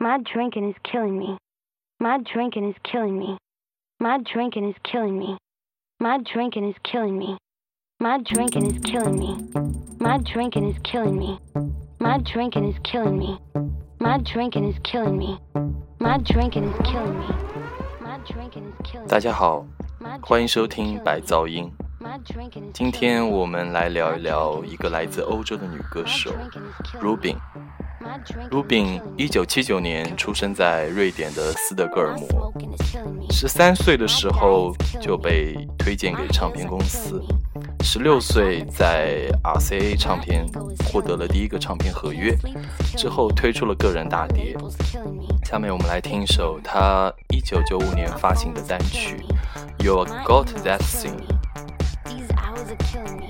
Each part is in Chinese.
My drinking is killing me. My drinking is killing me. My drinking is killing me. My drinking is killing me. My drinking is killing me. My drinking is killing me. My drinking is killing me. My drinking is killing me. My drinking is killing me. My drinking is killing me. 大家好，欢迎收听白噪音。 今天我们来聊一聊一个来自欧洲的女歌手 Rubin。Rubin 一九七九年出生在瑞典的斯德哥尔摩，十三岁的时候就被推荐给唱片公司，十六岁在 RCA 唱片获得了第一个唱片合约，之后推出了个人大碟。下面我们来听一首她一九九五年发行的单曲《You Got That Thing》。to kill me.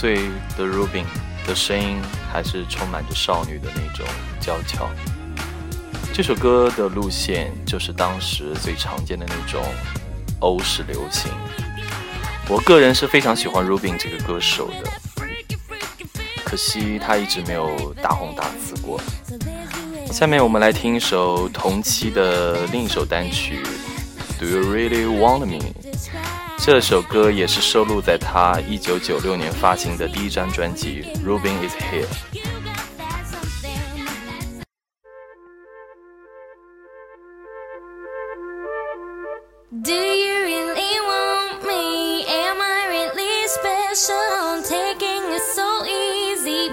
岁的 Rubin 的声音还是充满着少女的那种娇俏。这首歌的路线就是当时最常见的那种欧式流行。我个人是非常喜欢 Rubin 这个歌手的，可惜他一直没有大红大紫过。下面我们来听一首同期的另一首单曲《Do You Really Want Me》。这首歌也是收录在他一九九六年发行的第一张专辑《Rubin Is Here》。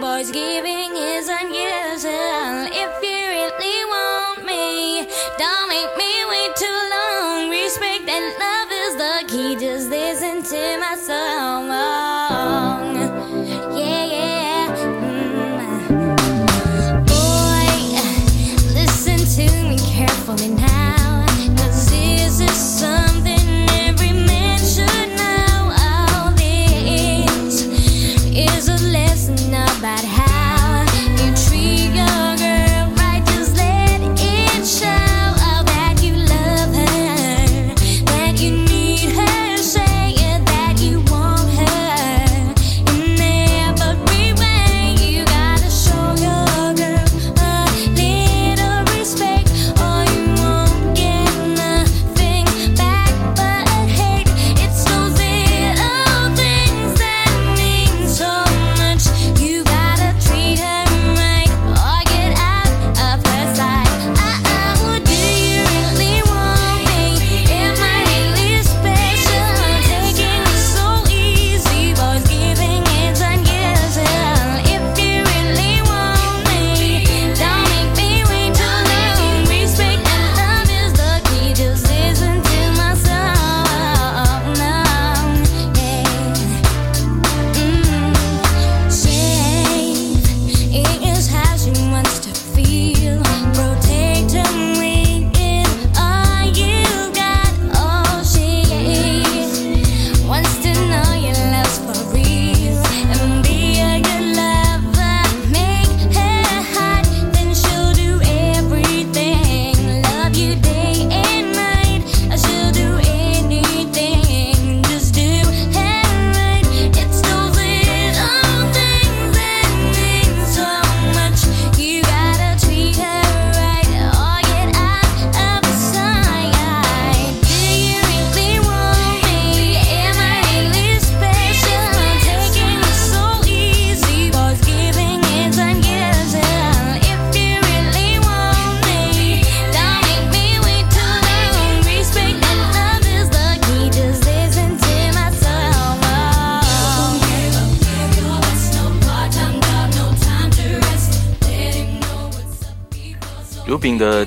about how you treat your girl right. Just coming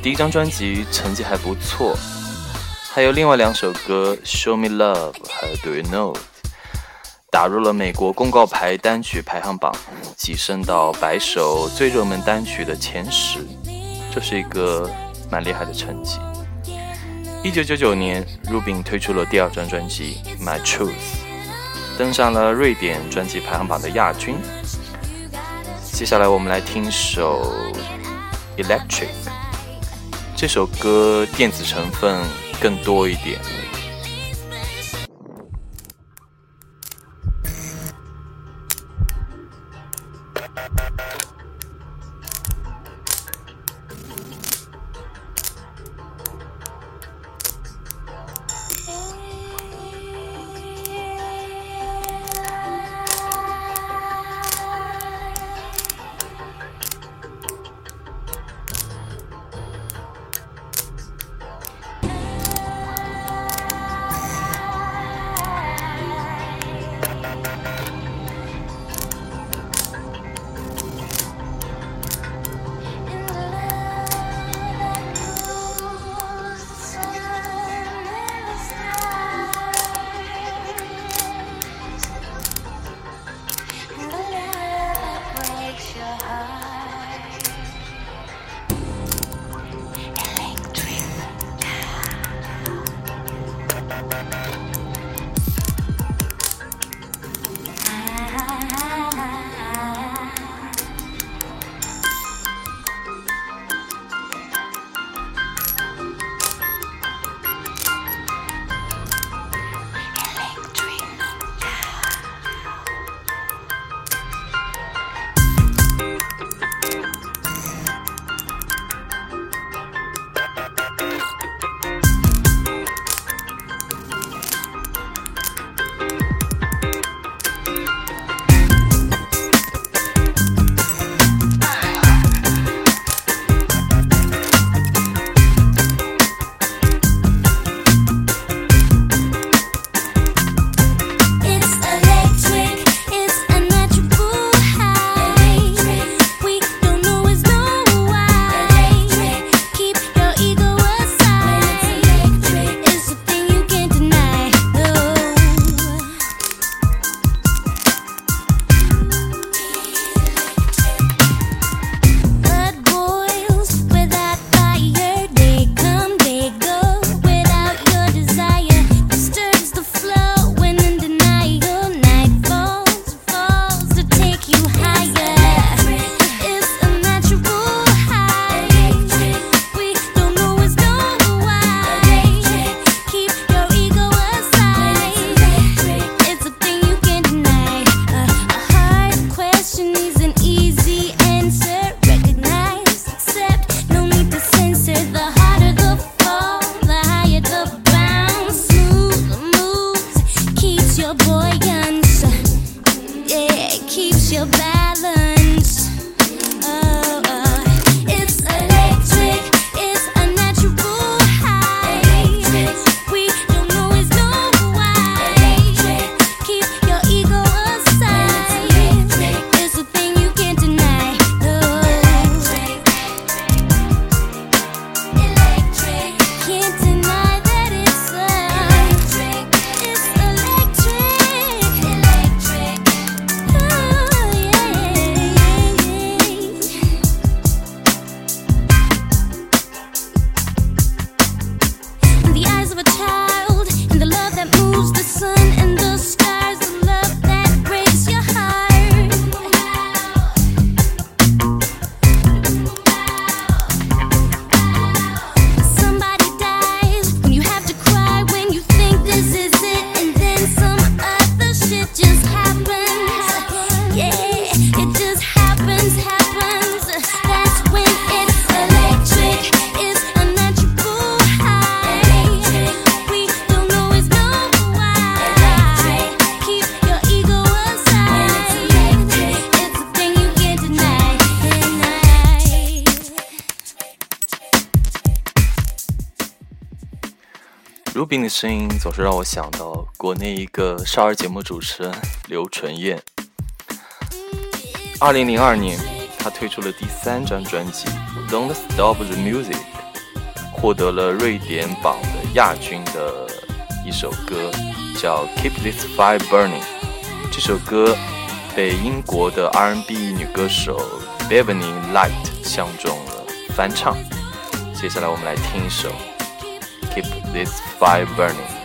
第一张专辑成绩还不错，还有另外两首歌《Show Me Love》和《Do You Know》打入了美国公告牌单曲排行榜，跻身到百首最热门单曲的前十，这是一个蛮厉害的成绩。一九九九年，Rubin 推出了第二张专辑《My Truth》，登上了瑞典专辑排行榜的亚军。接下来我们来听首《Electric》。这首歌电子成分更多一点。Rubin 的声音总是让我想到国内一个少儿节目主持人刘纯燕。二零零二年，他推出了第三张专辑《Don't Stop the Music》，获得了瑞典榜的亚军的一首歌，叫《Keep This Fire Burning》。这首歌被英国的 R&B 女歌手 Beverly Light 相中了翻唱。接下来我们来听一首《This Fire Burning》。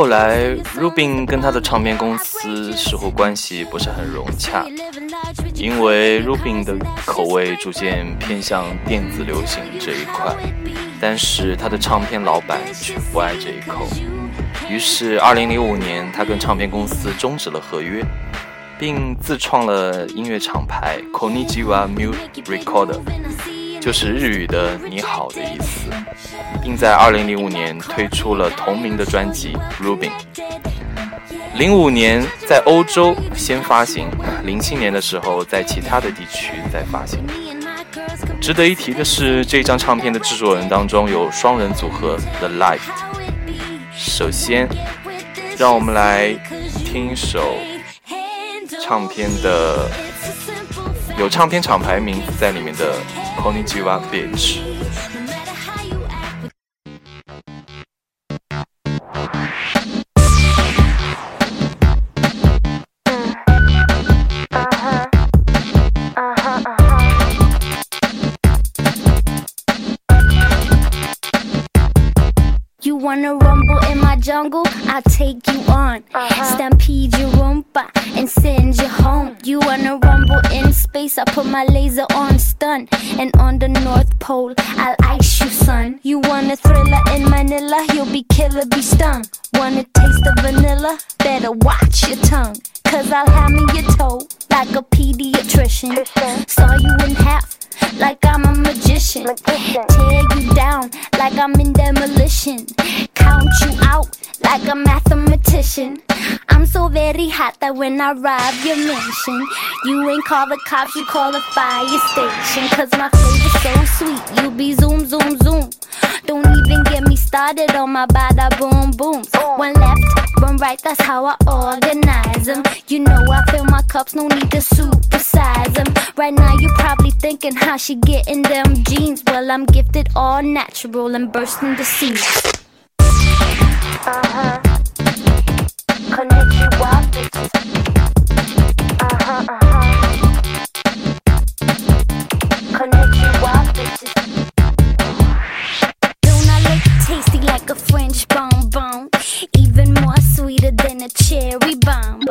后来，Rubin 跟他的唱片公司似乎关系不是很融洽，因为 Rubin 的口味逐渐偏向电子流行这一块，但是他的唱片老板却不爱这一口。于是，2005年，他跟唱片公司终止了合约。并自创了音乐厂牌 Konijiwa Music Recorder，就是日语的“你好”的意思，并在2005年推出了同名的专辑《Rubin》。05年在欧洲先发行，07年的时候在其他的地区再发行。值得一提的是，这张唱片的制作人当中有双人组合 The Light。首先，让我们来听一首。唱片的有唱片厂牌名在里面的 Konnichiwa, bitch. You wanna rumble in my jungle? I'll take you on. Uh -huh. Stampede your roomba and send you home. You wanna rumble in space? I put my laser on stun. And on the North Pole, I'll ice you, son. You want a thriller in Manila? You'll be killer, be stung. Wanna taste the vanilla? Better watch your tongue. Cause I'll hammer your toe like a pediatrician. Saw you in half like I'm a magician. magician. Tear you down like I'm in demolition. Count you out like a mathematician. I'm so very hot that when I rob your mansion, you ain't call the cops, you call the fire station. Cause my flavor's so sweet, you be zoom, zoom, zoom. Don't even get me started on my bada boom booms. One left, one right, that's how I organize them. You know I fill my cups, no need to supersize them. Right now you're probably thinking how she getting them jeans. Well, I'm gifted all natural and bursting the seams. Uh-huh. Konnichiwa, Uh-huh, uh-huh. Konnichiwa, bitches. Don't I look tasty like a French bonbon? Even more sweeter than a cherry bomb.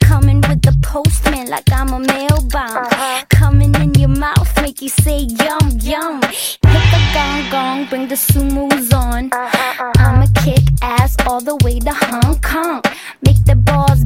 Coming with the postman like I'm a mail bomb. Uh-huh. Coming in your mouth, make you say yum yum. Hit the gong gong, bring the sumos on. Uh-huh, I'ma kick ass all the way to Hong Kong.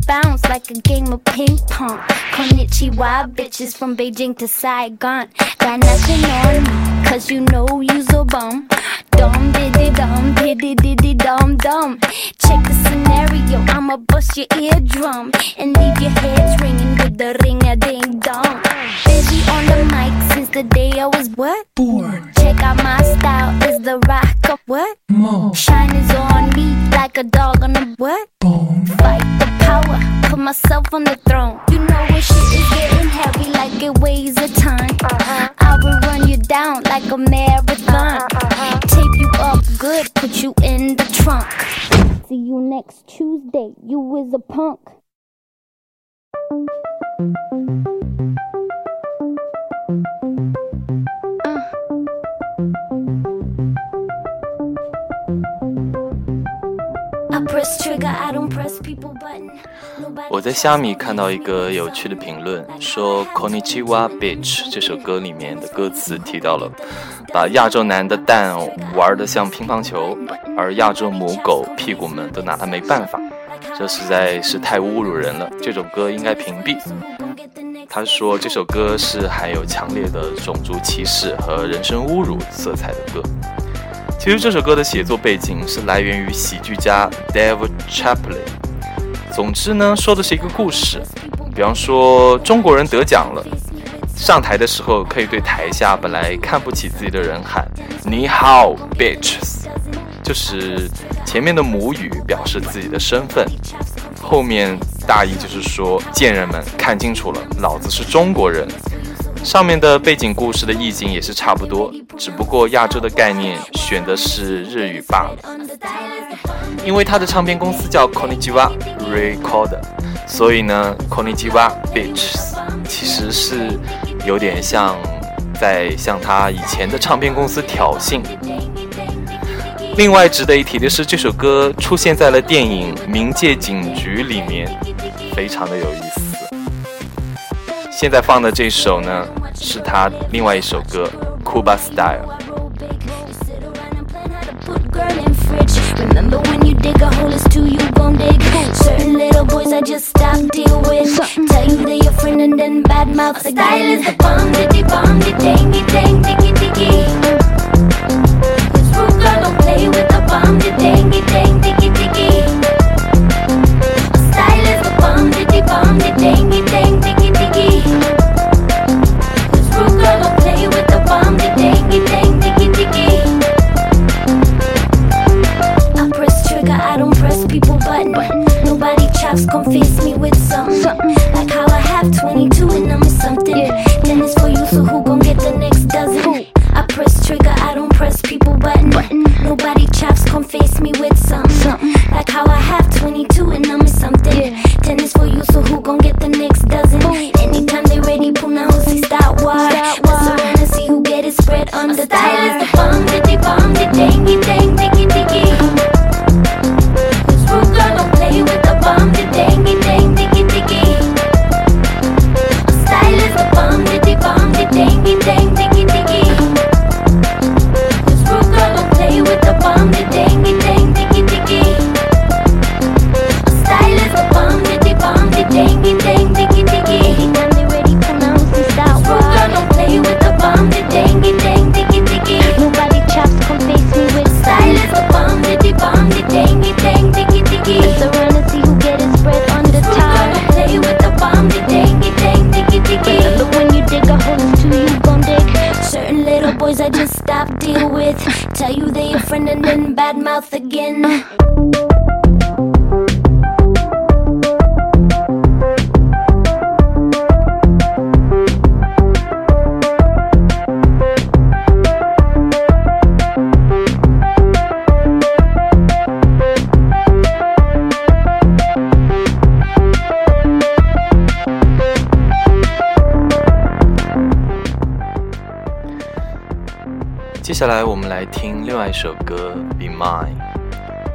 Make the balls bounce like a game of ping pong. Konnichiwa, bitches from Beijing to Saigon. Got nothing on me, cause you know you's a bum. Dum diddy dum diddy diddy dum dum. Check the scenario, I'ma bust your eardrum and leave your heads ringing with the ring a ding dong. Busy on the mic since the day I was what? Born. Check out my style, is the rock of what? Mo. Shine is on me like a dog on a what? Bone. Fight the power, put myself on the throne. You know when shit is getting heavy like it weighs a ton. Uh-huh. I will run you down like a marathon. Uh-huh. Tape you up good, put you in the trunk. See you next Tuesday, you is a punk. 我在虾米看到一个有趣的评论，说《Konichiwa Bitch》这首歌里面的歌词提到了，把亚洲男的蛋玩得像乒乓球，而亚洲母狗屁股们都拿他没办法，这实在是太侮辱人了。这种歌应该屏蔽。他说这首歌是含有强烈的种族歧视和人身侮辱色彩的歌。其实这首歌的写作背景是来源于喜剧家 David Chaplin。总之呢，说的是一个故事，比方说中国人得奖了，上台的时候可以对台下本来看不起自己的人喊“你好，bitches”，就是前面的母语表示自己的身份，后面大意就是说贱人们看清楚了，老子是中国人。上面的背景故事的意境也是差不多，只不过亚洲的概念选的是日语罢了。因为他的唱片公司叫 Konichiwa Record，所以呢，Konichiwa Bitches 其实是有点像在向他以前的唱片公司挑衅。另外值得一提的是，这首歌出现在了电影《冥界警局》里面，非常的有意思。现在放的这首呢，是他另外一首歌《Cuba Style》。 Put girl in fridge. Remember when you dig a hole, it's two you gon' dig. Certain little boys I just stop deal with. Tell you they your friend and then bad mouth again. Style is the bomb, diddy bomb, diddy dingy dang, diggy diggy. This rude girl don't play with the bomb, diddy dingy dang, diggy diggy. Style is the bomb, diddy bomb, diddy dingy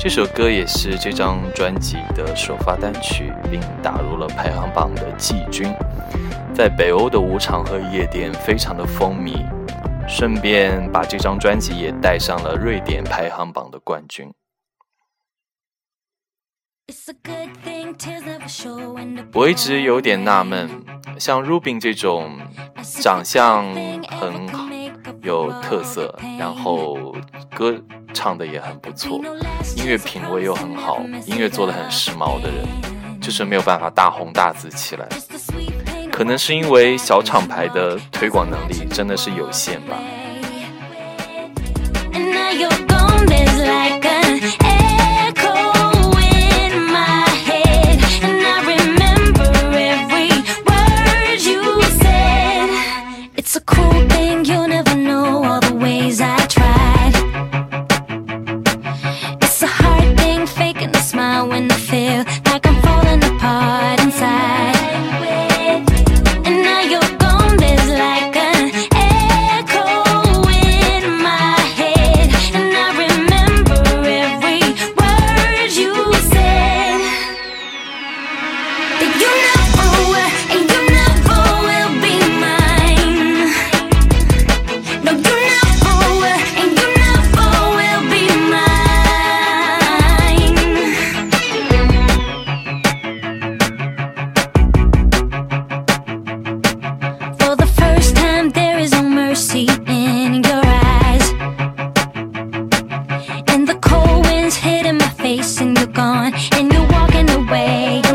这首歌也是这张专辑的首发单曲，并打入了排行榜的季军，在北欧的舞场和夜店非常的风靡，顺便把这张专辑也带上了瑞典排行榜的冠军。我一直有点纳闷，像 Rubin 这种长相很好有特色，然后歌唱的也很不错，音乐品味又很好，音乐做的很时髦的人，就是没有办法大红大紫起来。可能是因为小厂牌的推广能力真的是有限吧。sun's hitting my face and you're gone and you're walking away.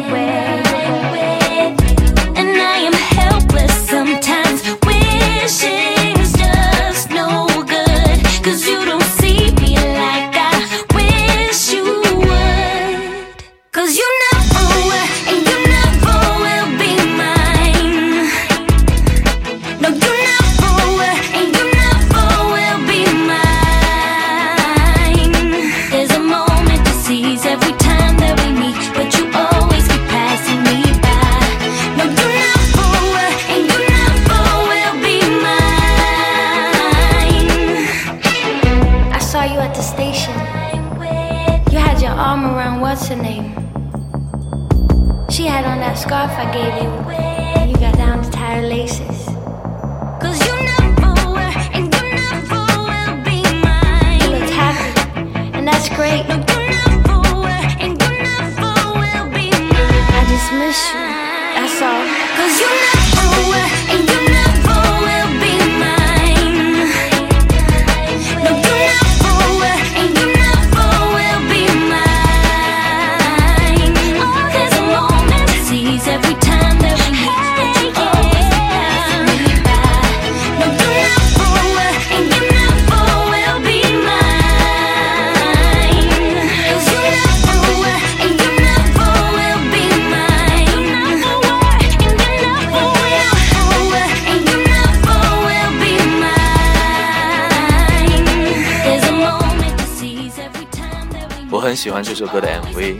喜欢这首歌的 MV，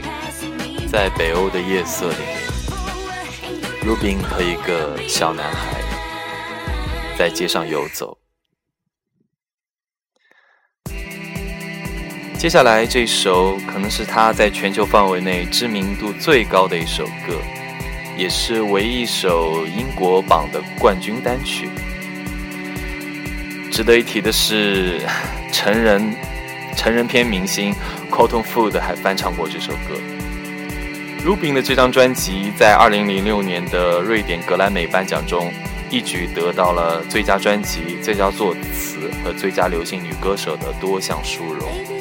在北欧的夜色里面，Rubin 和一个小男孩在街上游走。接下来这首可能是他在全球范围内知名度最高的一首歌，也是唯一一首英国榜的冠军单曲。值得一提的是，成人成人片明星。Cotton Food 还翻唱过这首歌。Rubin 的这张专辑在2006年的瑞典格莱美颁奖中，一举得到了最佳专辑、最佳作词和最佳流行女歌手的多项殊荣。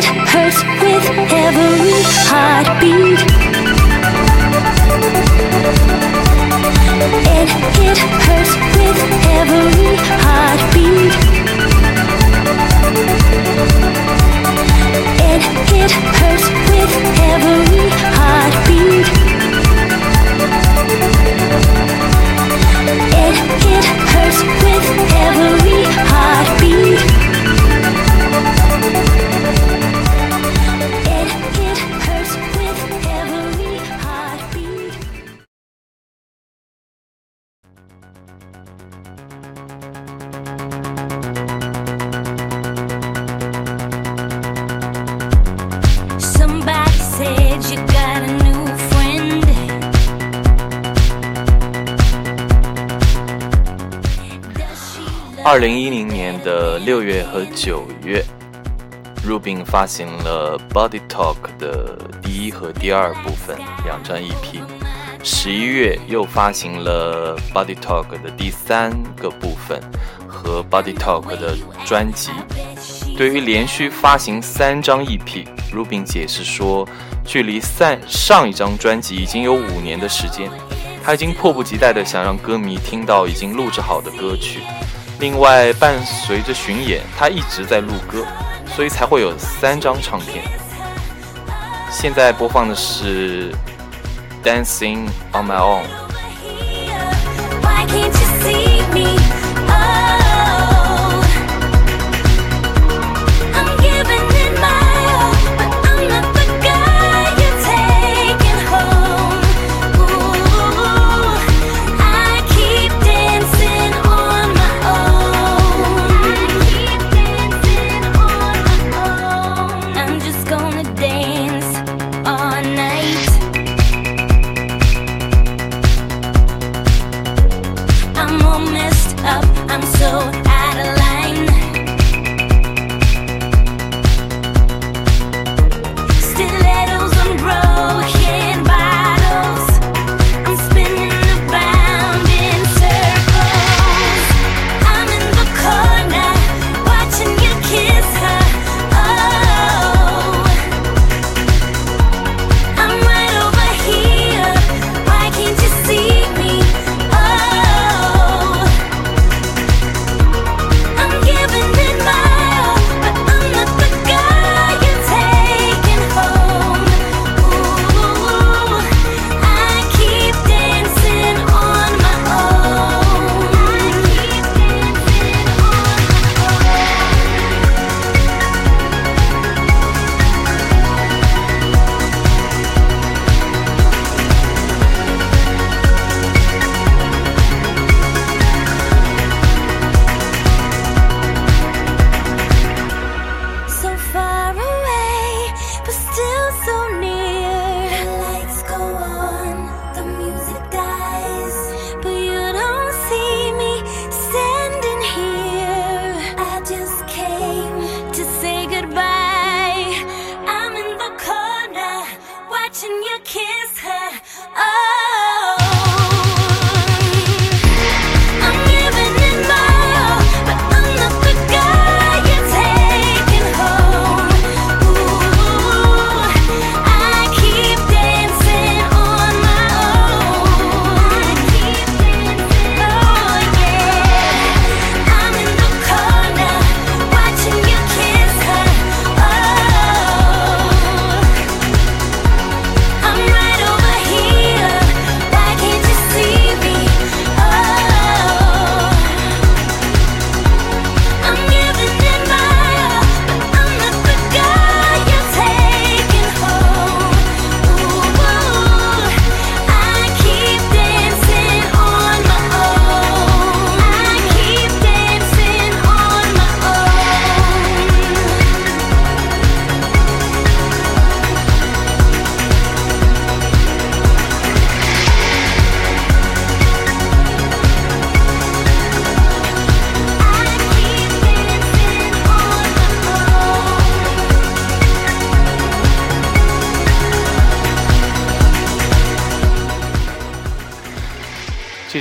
It hurts with every heartbeat. 和九月，Rubin 发行了《Body Talk》的第一和第二部分两张 EP。十一月又发行了《Body Talk》的第三个部分和《Body Talk》的专辑。对于连续发行三张 EP，Rubin 解释说，距离上上一张专辑已经有五年的时间，他已经迫不及待地想让歌迷听到已经录制好的歌曲。另外，伴随着巡演，他一直在录歌，所以才会有三张唱片。现在播放的是《Dancing on My Own》。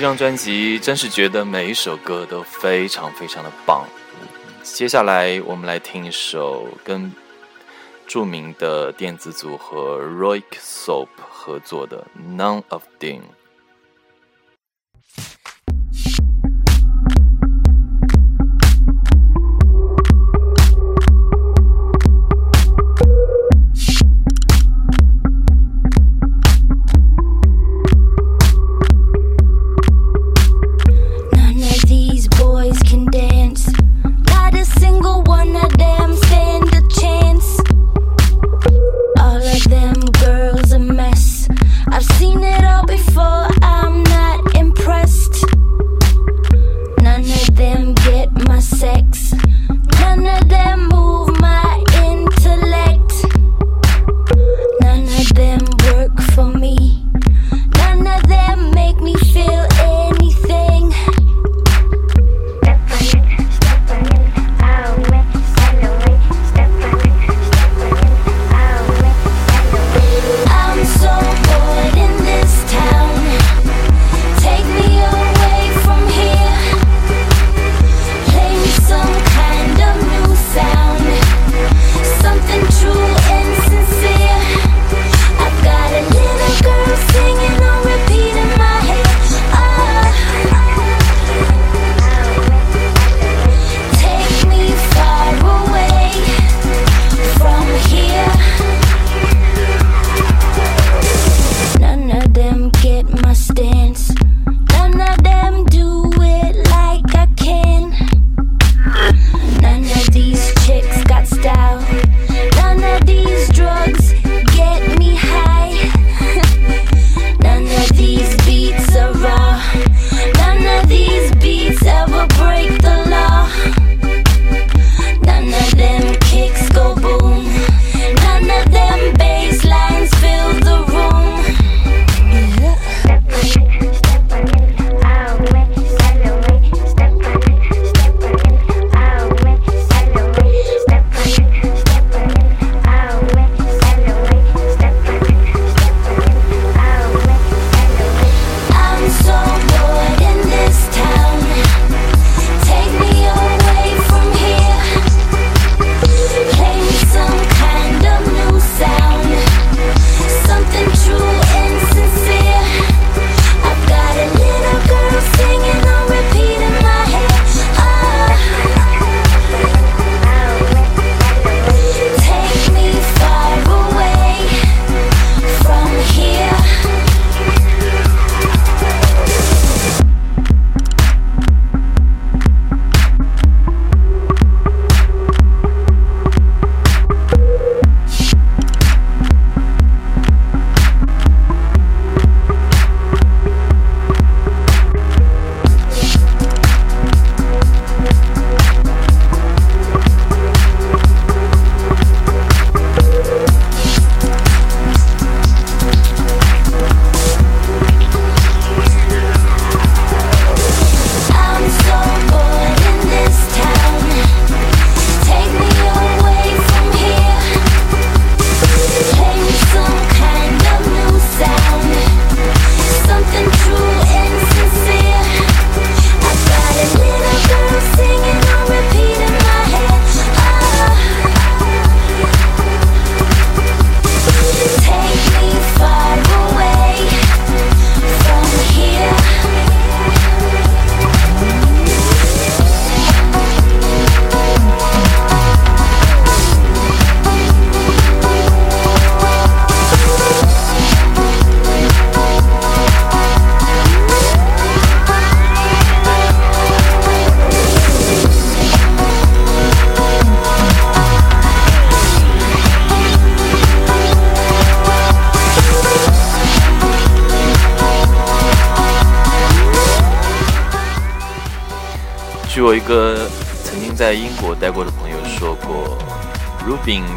张专辑真是觉得每一首歌都非常非常的棒。接下来我们来听一首跟著名的电子组合 Roik Soap 合作的《None of Them》。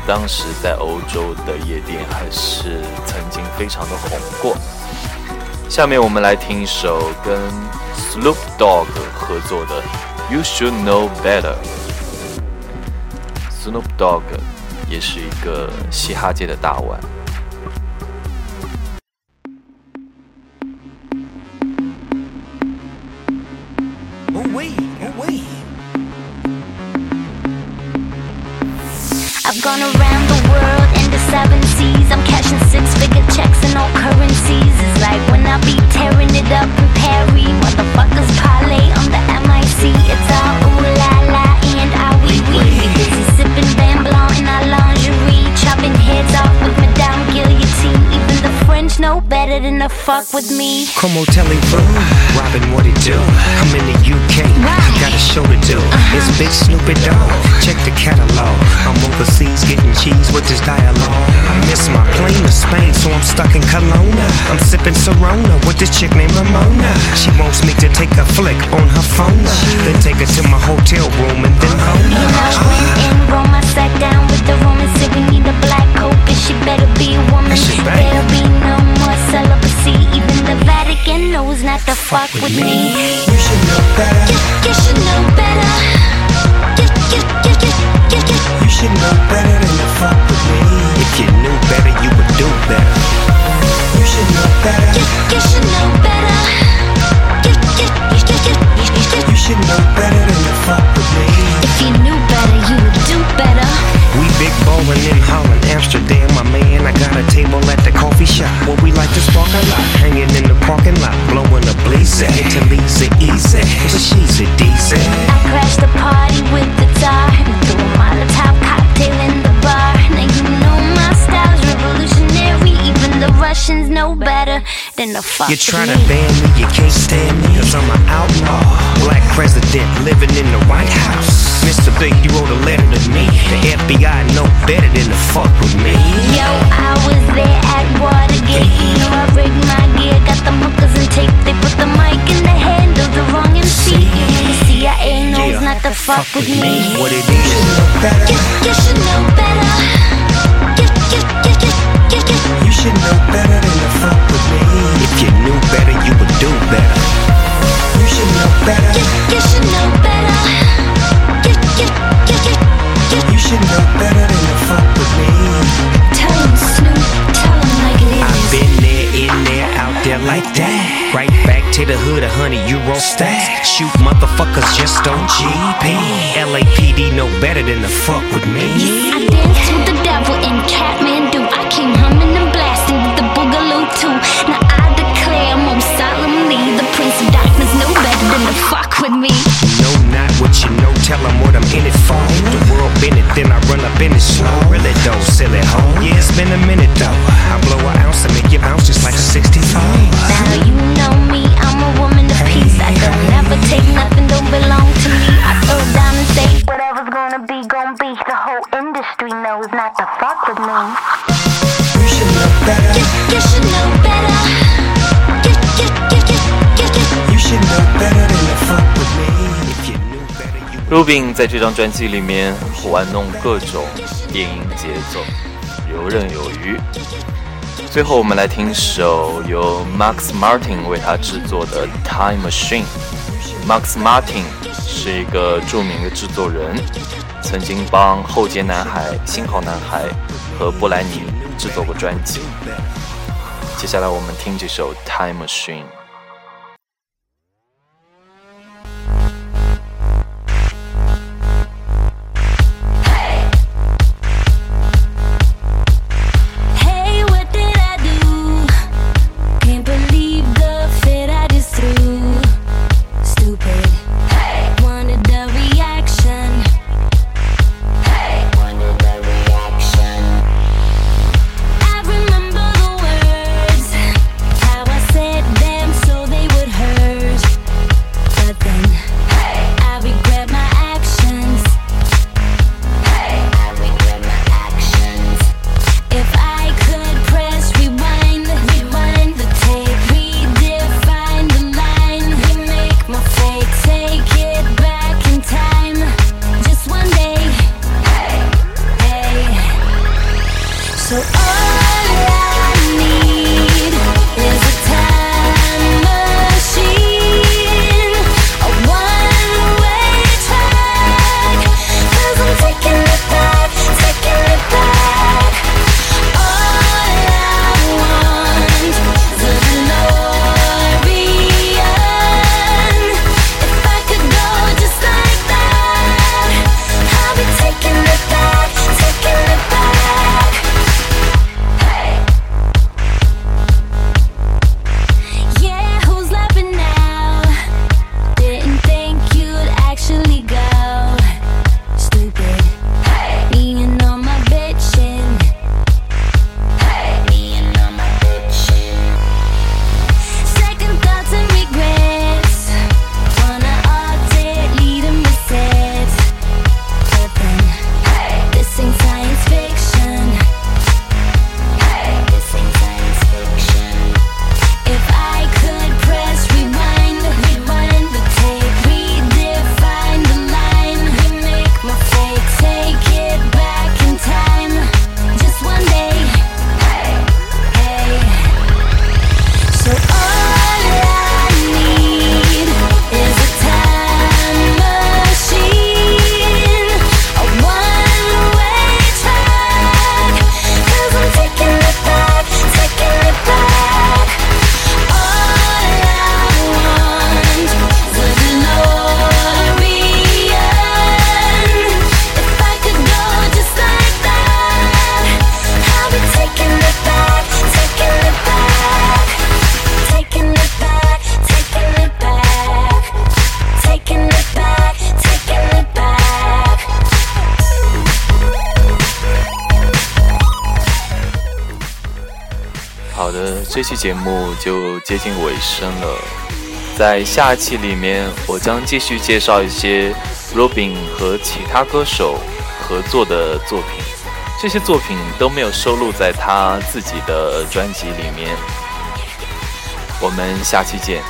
当时在欧洲的夜店还是曾经非常的红过下面我们来听一首跟 sloop dog 合作的 you should know better snoop dog 也是一个嘻哈界的大腕 oh wait oh wait gone around the world and the seven seas. I'm cashing six figure checks in all currencies. It's like when I be tearing it up in Paris. Motherfuckers parlay on the MIC. It's all know better than to fuck with me. Como telephone, Robin, what it do? I'm in the UK, I got a show to do. It's Big Snoopy Dog, check the catalog. I'm overseas getting cheese with this dialogue. I miss my plane to Spain, so I'm stuck in Kelowna. I'm sipping Corona with this chick named Ramona. She wants me to take a flick on her phone, then take her to my hotel room and then home. You know, when in Rome, I sat down with the Roman said we need a black coat, she better be a woman. That shit bang. There'll be no more celibacy. Even the Vatican knows not to fuck with me. You should know better. You, you should know better. You, you, you, you, you, you. You should know better than to fuck with me. If you knew better, you would do better. You should know better. You, you should know better. You, you, you, you, you, you, you. You should know better than to fuck with me. If you knew better, you big ballin' in Holland, Amsterdam, my man. I got a table at the coffee shop where we like to spark a lot. Hanging in the parking lot, blowing a blazer. Italy's a easy, but she's a decent. I crashed the party with the tar and threw a than the fuck You try with to ban me, you can't stand me, cause I'm an outlaw. Black president living in the White House. Mr. Big, you wrote a letter to me. The FBI know better than to fuck with me. Yo, I was there at Watergate. You know I rigged my gear, got the hookers and tape. They put the mic in the hand of the wrong MC. The CIA knows Yeah. not to fuck with me. What it is, you know better. You, you should know better. You, you, you, you, you, you. You should know better than to fuck with me. If you knew better, you would do better. You should know better. You, you should know better. You, you, you, you, you. You should know better than to fuck with me. Tell him, Snoop, tell him like it I've been there, in there, out there like that. Right back to the hood, a hundred euro stack. Shoot motherfuckers just on GP. LAPD know better than to fuck with me. I danced with the devil in Kathmandu. It, then I run up in it slow. Really sell it home. Yeah, it's been a minute though. I Rubin 在这张专辑里面玩弄各种电音节奏，游刃有余。最后，我们来听首由 Max Martin 为他制作的《Time Machine》。Max Martin 是一个著名的制作人，曾经帮后街男孩、新好男孩和布莱尼制作过专辑。接下来我们听这首《Time Machine》。节目就接近尾声了。在下期里面，我将继续介绍一些 Robin 和其他歌手合作的作品，这些作品都没有收录在他自己的专辑里面。我们下期见。